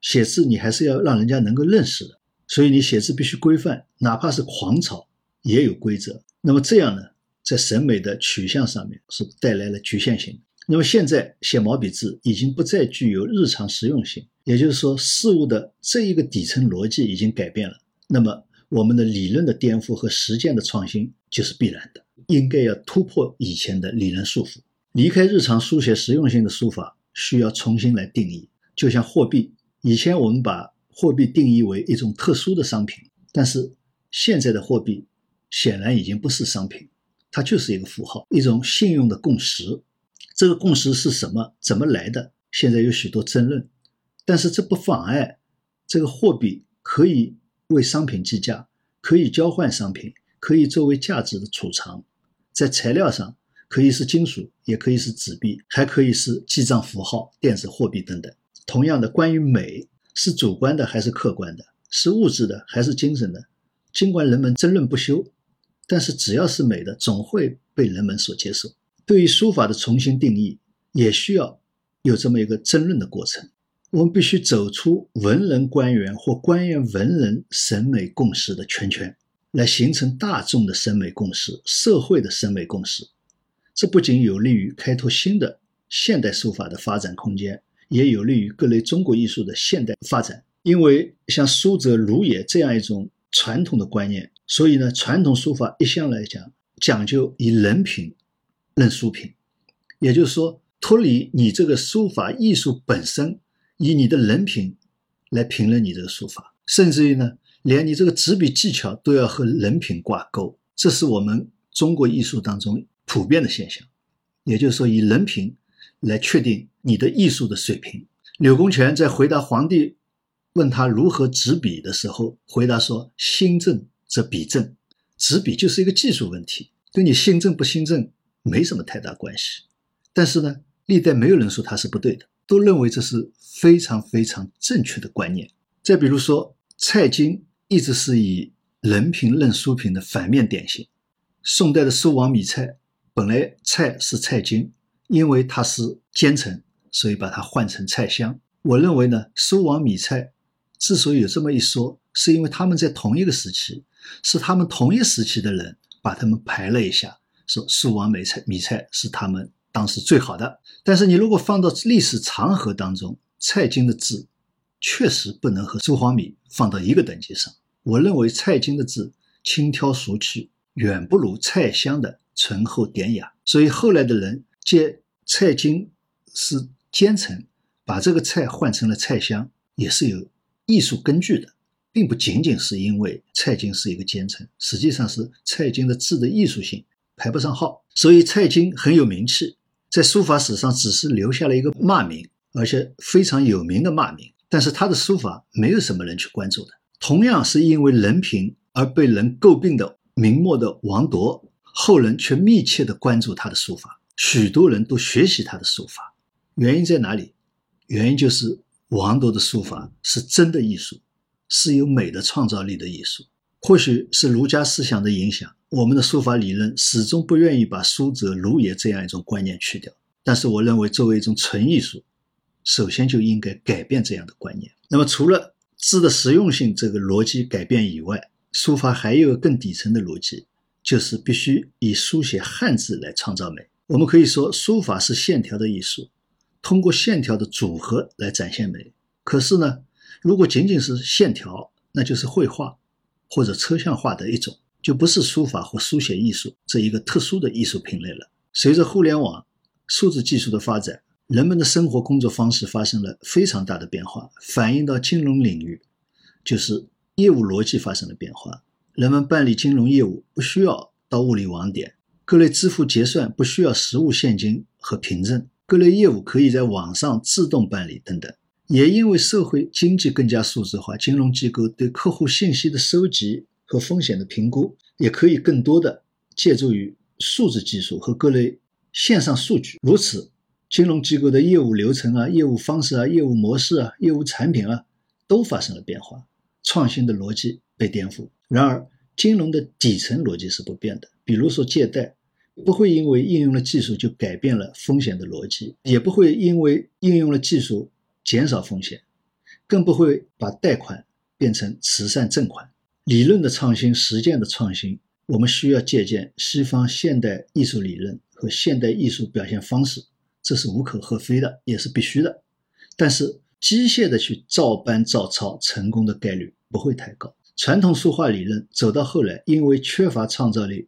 写字你还是要让人家能够认识的，所以你写字必须规范，哪怕是狂草也有规则。那么这样呢，在审美的取向上面是带来了局限性。那么现在写毛笔字已经不再具有日常实用性，也就是说，事物的这一个底层逻辑已经改变了。那么我们的理论的颠覆和实践的创新就是必然的，应该要突破以前的理论束缚，离开日常书写实用性的书法，需要重新来定义。就像货币，以前我们把货币定义为一种特殊的商品，但是现在的货币显然已经不是商品，它就是一个符号，一种信用的共识。这个共识是什么？怎么来的？现在有许多争论，但是这不妨碍这个货币可以为商品计价，可以交换商品，可以作为价值的储藏。在材料上，可以是金属，也可以是纸币，还可以是记账符号、电子货币等等。同样的，关于美是主观的还是客观的，是物质的还是精神的？尽管人们争论不休，但是只要是美的，总会被人们所接受。对于书法的重新定义，也需要有这么一个争论的过程。我们必须走出文人官员或官员文人审美共识的圈圈，来形成大众的审美共识、社会的审美共识。这不仅有利于开拓新的现代书法的发展空间，也有利于各类中国艺术的现代发展。因为像书则如也这样一种传统的观念，所以呢，传统书法一向来讲讲究以人品。论书品，也就是说，脱离你这个书法艺术本身，以你的人品来评论你这个书法，甚至于呢，连你这个执笔技巧都要和人品挂钩，这是我们中国艺术当中普遍的现象。也就是说，以人品来确定你的艺术的水平。柳公权在回答皇帝问他如何执笔的时候，回答说：“心正则笔正，执笔就是一个技术问题，跟你心正不心正。”没什么太大关系，但是呢，历代没有人说他是不对的，都认为这是非常非常正确的观念。再比如说，蔡京一直是以人品论书品的反面典型。宋代的书王米蔡，本来蔡是蔡京，因为他是奸臣，所以把他换成蔡襄。我认为呢，书王米蔡之所以有这么一说，是因为他们在同一个时期，是他们同一时期的人把他们排了一下。说苏王美菜米菜是他们当时最好的，但是你如果放到历史长河当中，蔡京的字确实不能和苏黄米放到一个等级上。我认为蔡京的字轻佻俗气，远不如蔡襄的醇厚典雅。所以后来的人借蔡京是奸臣，把这个蔡换成了蔡襄，也是有艺术根据的，并不仅仅是因为蔡京是一个奸臣，实际上是蔡京的字的艺术性。排不上号，所以蔡京很有名气，在书法史上只是留下了一个骂名，而且非常有名的骂名。但是他的书法没有什么人去关注的。同样是因为人品而被人诟病的明末的王铎，后人却密切的关注他的书法，许多人都学习他的书法。原因在哪里？原因就是王铎的书法是真的艺术，是有美的创造力的艺术。或许是儒家思想的影响。我们的书法理论始终不愿意把“书者儒也”这样一种观念去掉，但是我认为，作为一种纯艺术，首先就应该改变这样的观念。那么，除了字的实用性这个逻辑改变以外，书法还有更底层的逻辑，就是必须以书写汉字来创造美。我们可以说，书法是线条的艺术，通过线条的组合来展现美。可是呢，如果仅仅是线条，那就是绘画或者抽象化的一种。就不是书法或书写艺术这一个特殊的艺术品类了。随着互联网、数字技术的发展，人们的生活工作方式发生了非常大的变化，反映到金融领域，就是业务逻辑发生了变化。人们办理金融业务不需要到物理网点，各类支付结算不需要实物现金和凭证，各类业务可以在网上自动办理等等。也因为社会经济更加数字化，金融机构对客户信息的收集。和风险的评估也可以更多的借助于数字技术和各类线上数据。如此，金融机构的业务流程啊、业务方式啊、业务模式啊、业务产品啊，都发生了变化，创新的逻辑被颠覆。然而，金融的底层逻辑是不变的。比如说，借贷不会因为应用了技术就改变了风险的逻辑，也不会因为应用了技术减少风险，更不会把贷款变成慈善赠款。理论的创新、实践的创新，我们需要借鉴西方现代艺术理论和现代艺术表现方式，这是无可厚非的，也是必须的。但是，机械的去照搬照抄成功的概率不会太高。传统书画理论走到后来，因为缺乏创造力，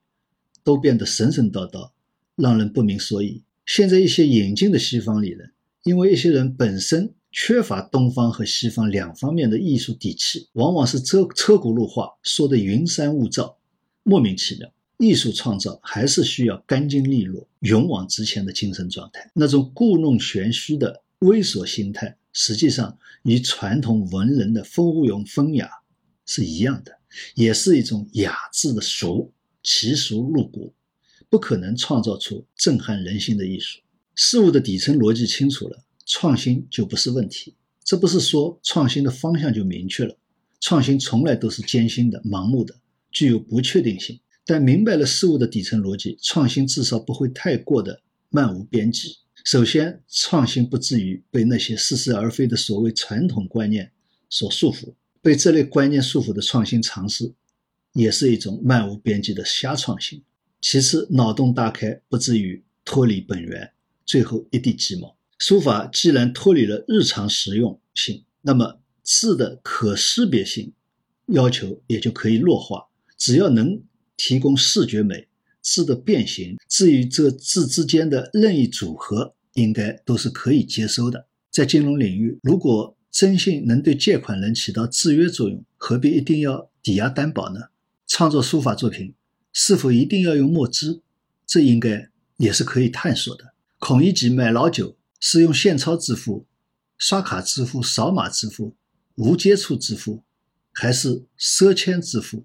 都变得神神叨叨，让人不明所以。现在一些引进的西方理论，因为一些人本身缺乏东方和西方两方面的艺术底气，往往是车车轱辘话说的云山雾罩，莫名其妙。艺术创造还是需要干净利落、勇往直前的精神状态，那种故弄玄虚的猥琐心态。实际上，与传统文人的风庸风雅是一样的，也是一种雅致的俗，其俗入骨，不可能创造出震撼人心的艺术。事物的底层逻辑清楚了，创新就不是问题。这不是说创新的方向就明确了，创新从来都是艰辛的、盲目的，具有不确定性。但明白了事物的底层逻辑，创新至少不会太过的漫无边际。首先，创新不至于被那些似是而非的所谓传统观念所束缚。被这类观念束缚的创新尝试，也是一种漫无边际的瞎创新。其次，脑洞大开不至于脱离本源，最后一地鸡毛。书法既然脱离了日常实用性，那么字的可识别性要求也就可以弱化。只要能提供视觉美。字的变形，至于这字之间的任意组合，应该都是可以接收的。在金融领域，如果征信能对借款人起到制约作用，何必一定要抵押担保呢？创作书法作品是否一定要用墨汁？这应该也是可以探索的。孔乙己买老酒是用现钞支付、刷卡支付、扫码支付、无接触支付，还是赊签支付？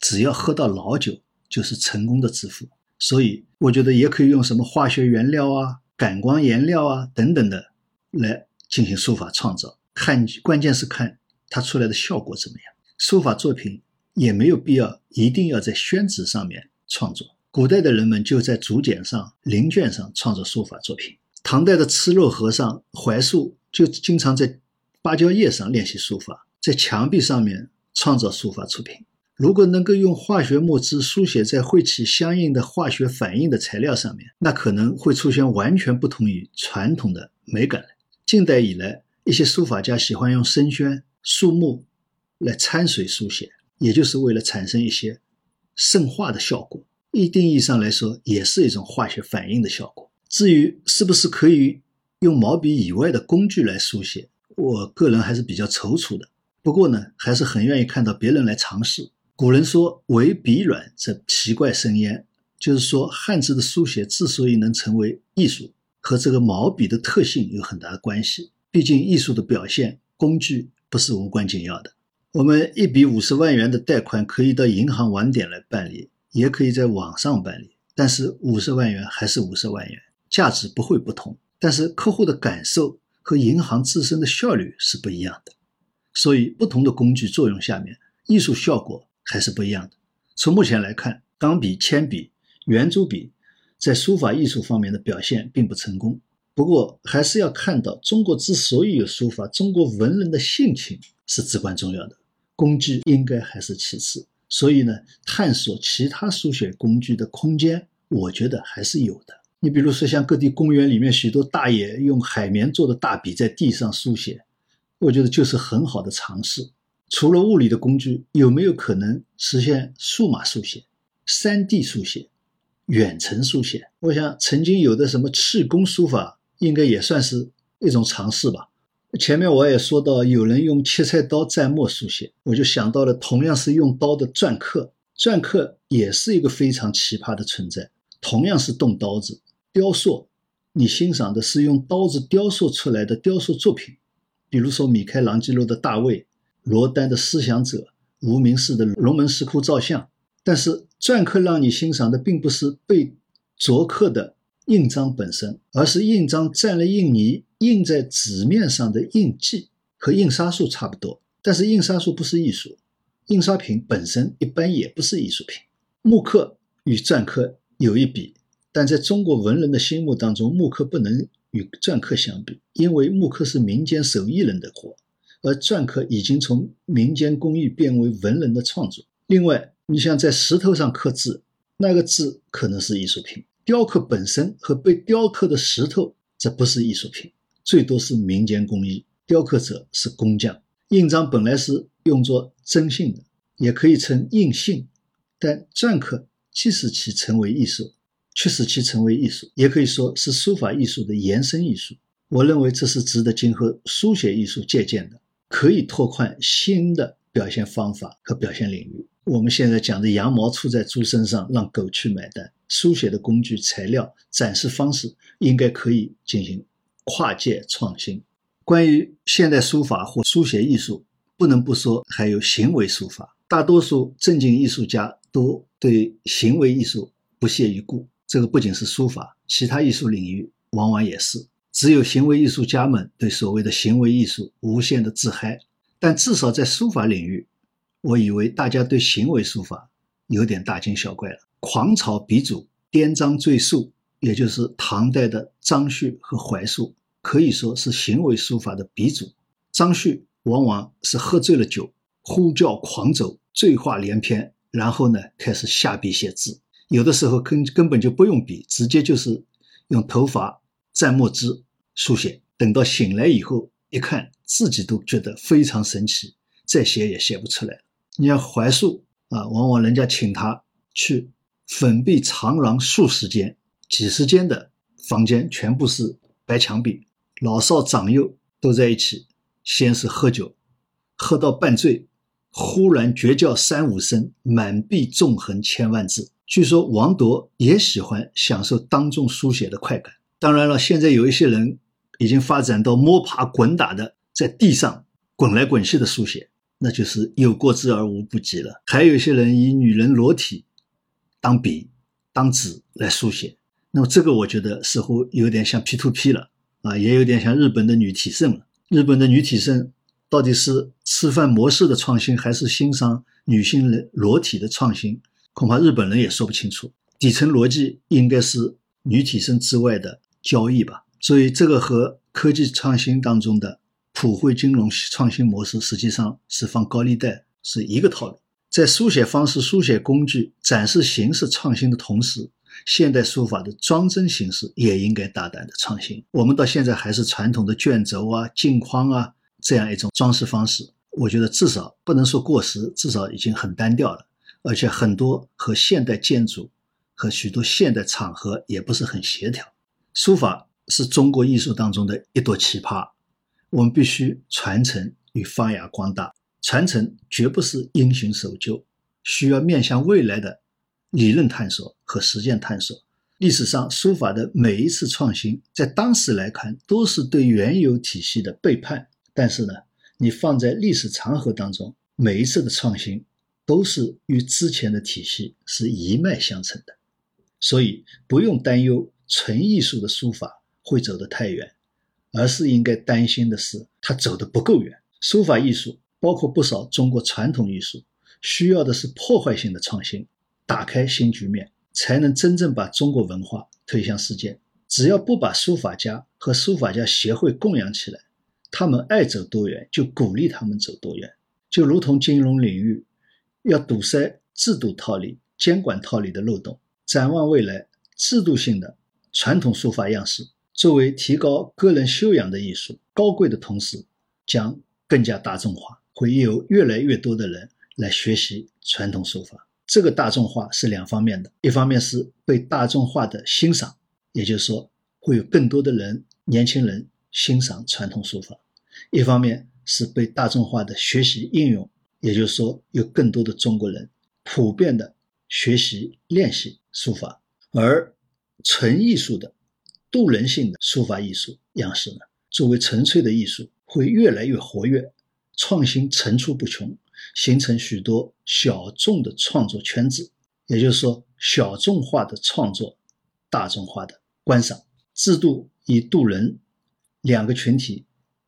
只要喝到老酒。就是成功的致富，所以我觉得也可以用什么化学原料啊、感光颜料啊等等的来进行书法创造。看，关键是看它出来的效果怎么样。书法作品也没有必要一定要在宣纸上面创作，古代的人们就在竹简上、鳞卷上创作书法作品。唐代的吃肉和尚怀素就经常在芭蕉叶上练习书法，在墙壁上面创造书法作品。如果能够用化学墨汁书写在会起相应的化学反应的材料上面，那可能会出现完全不同于传统的美感近代以来，一些书法家喜欢用生宣、树木来掺水书写，也就是为了产生一些渗化的效果。一定意义上来说，也是一种化学反应的效果。至于是不是可以用毛笔以外的工具来书写，我个人还是比较踌躇的。不过呢，还是很愿意看到别人来尝试。古人说“为笔软则奇怪生焉”，就是说汉字的书写之所以能成为艺术，和这个毛笔的特性有很大的关系。毕竟艺术的表现工具不是无关紧要的。我们一笔五十万元的贷款可以到银行网点来办理，也可以在网上办理，但是五十万元还是五十万元，价值不会不同。但是客户的感受和银行自身的效率是不一样的，所以不同的工具作用下面，艺术效果。还是不一样的。从目前来看，钢笔、铅笔、圆珠笔在书法艺术方面的表现并不成功。不过，还是要看到中国之所以有书法，中国文人的性情是至关重要的，工具应该还是其次。所以呢，探索其他书写工具的空间，我觉得还是有的。你比如说，像各地公园里面许多大爷用海绵做的大笔在地上书写，我觉得就是很好的尝试。除了物理的工具，有没有可能实现数码书写、三 D 书写、远程书写？我想曾经有的什么气功书法，应该也算是一种尝试吧。前面我也说到，有人用切菜刀蘸墨书写，我就想到了同样是用刀的篆刻。篆刻也是一个非常奇葩的存在，同样是动刀子雕塑，你欣赏的是用刀子雕塑出来的雕塑作品，比如说米开朗基罗的大卫。罗丹的思想者，无名氏的龙门石窟造像，但是篆刻让你欣赏的并不是被琢刻的印章本身，而是印章蘸了印泥印在纸面上的印记，和印刷术差不多。但是印刷术不是艺术，印刷品本身一般也不是艺术品。木刻与篆刻有一比，但在中国文人的心目当中，木刻不能与篆刻相比，因为木刻是民间手艺人的活。而篆刻已经从民间工艺变为文人的创作。另外，你像在石头上刻字，那个字可能是艺术品；雕刻本身和被雕刻的石头，这不是艺术品，最多是民间工艺。雕刻者是工匠。印章本来是用作征信的，也可以称印信，但篆刻即使其成为艺术，却使其成为艺术，也可以说是书法艺术的延伸艺术。我认为这是值得今后书写艺术借鉴的，可以拓宽新的表现方法和表现领域。我们现在讲的“羊毛出在猪身上，让狗去买单”，书写的工具、材料、展示方式，应该可以进行跨界创新。关于现代书法或书写艺术，不能不说还有行为书法。大多数正经艺术家都对行为艺术不屑一顾。这个不仅是书法，其他艺术领域往往也是。只有行为艺术家们对所谓的行为艺术无限的自嗨。但至少在书法领域，我以为大家对行为书法有点大惊小怪了。狂草鼻祖颠章赘述，也就是唐代的张旭和怀素。可以说是行为书法的鼻祖。张旭往往是喝醉了酒，呼叫狂走，醉话连篇，然后呢开始下笔写字。有的时候根根本就不用笔，直接就是用头发蘸墨汁书写。等到醒来以后，一看自己都觉得非常神奇，再写也写不出来。你像怀素啊，往往人家请他去粉壁长廊数十间、几十间的房间，全部是白墙壁。老少长幼都在一起，先是喝酒，喝到半醉，忽然绝叫三五声，满壁纵横千万字。据说王铎也喜欢享受当众书写的快感。当然了，现在有一些人已经发展到摸爬滚打的在地上滚来滚去的书写，那就是有过之而无不及了。还有一些人以女人裸体当笔当纸来书写，那么这个我觉得似乎有点像 P to P 了。啊，也有点像日本的女体盛了。日本的女体盛到底是吃饭模式的创新，还是欣赏女性人裸体的创新？恐怕日本人也说不清楚。底层逻辑应该是女体盛之外的交易吧。所以这个和科技创新当中的普惠金融创新模式实际上是放高利贷是一个套路。在书写方式、书写工具、展示形式创新的同时。现代书法的装帧形式也应该大胆的创新。我们到现在还是传统的卷轴啊、镜框啊这样一种装饰方式，我觉得至少不能说过时，至少已经很单调了。而且很多和现代建筑和许多现代场合也不是很协调。书法是中国艺术当中的一朵奇葩，我们必须传承与发扬光大。传承绝不是因循守旧，需要面向未来的。理论探索和实践探索，历史上书法的每一次创新，在当时来看都是对原有体系的背叛。但是呢，你放在历史长河当中，每一次的创新都是与之前的体系是一脉相承的。所以不用担忧纯艺术的书法会走得太远，而是应该担心的是它走得不够远。书法艺术包括不少中国传统艺术，需要的是破坏性的创新。打开新局面，才能真正把中国文化推向世界。只要不把书法家和书法家协会供养起来，他们爱走多远就鼓励他们走多远。就如同金融领域要堵塞制度套利、监管套利的漏洞，展望未来，制度性的传统书法样式作为提高个人修养的艺术，高贵的同时将更加大众化，会有越来越多的人来学习传统书法。这个大众化是两方面的，一方面是被大众化的欣赏，也就是说会有更多的人年轻人欣赏传统书法；一方面是被大众化的学习应用，也就是说有更多的中国人普遍的学习练习书法。而纯艺术的、度人性的书法艺术样式呢，作为纯粹的艺术，会越来越活跃，创新层出不穷。形成许多小众的创作圈子，也就是说，小众化的创作，大众化的观赏。制度以度人，两个群体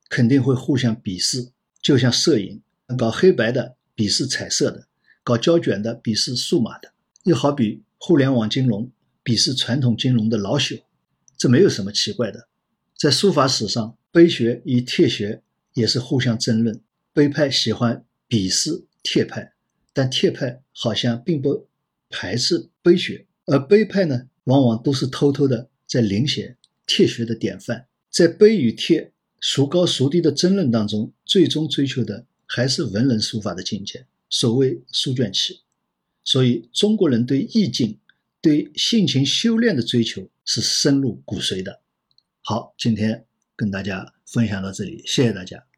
肯定会互相鄙视。就像摄影，搞黑白的鄙视彩色的，搞胶卷的鄙视数码的，又好比互联网金融鄙视传统金融的老朽，这没有什么奇怪的。在书法史上，碑学与帖学也是互相争论，碑派喜欢。鄙视帖派，但帖派好像并不排斥碑学，而碑派呢，往往都是偷偷的在临写帖学的典范。在碑与帖孰高孰低的争论当中，最终追求的还是文人书法的境界，所谓书卷气。所以，中国人对意境、对性情修炼的追求是深入骨髓的。好，今天跟大家分享到这里，谢谢大家。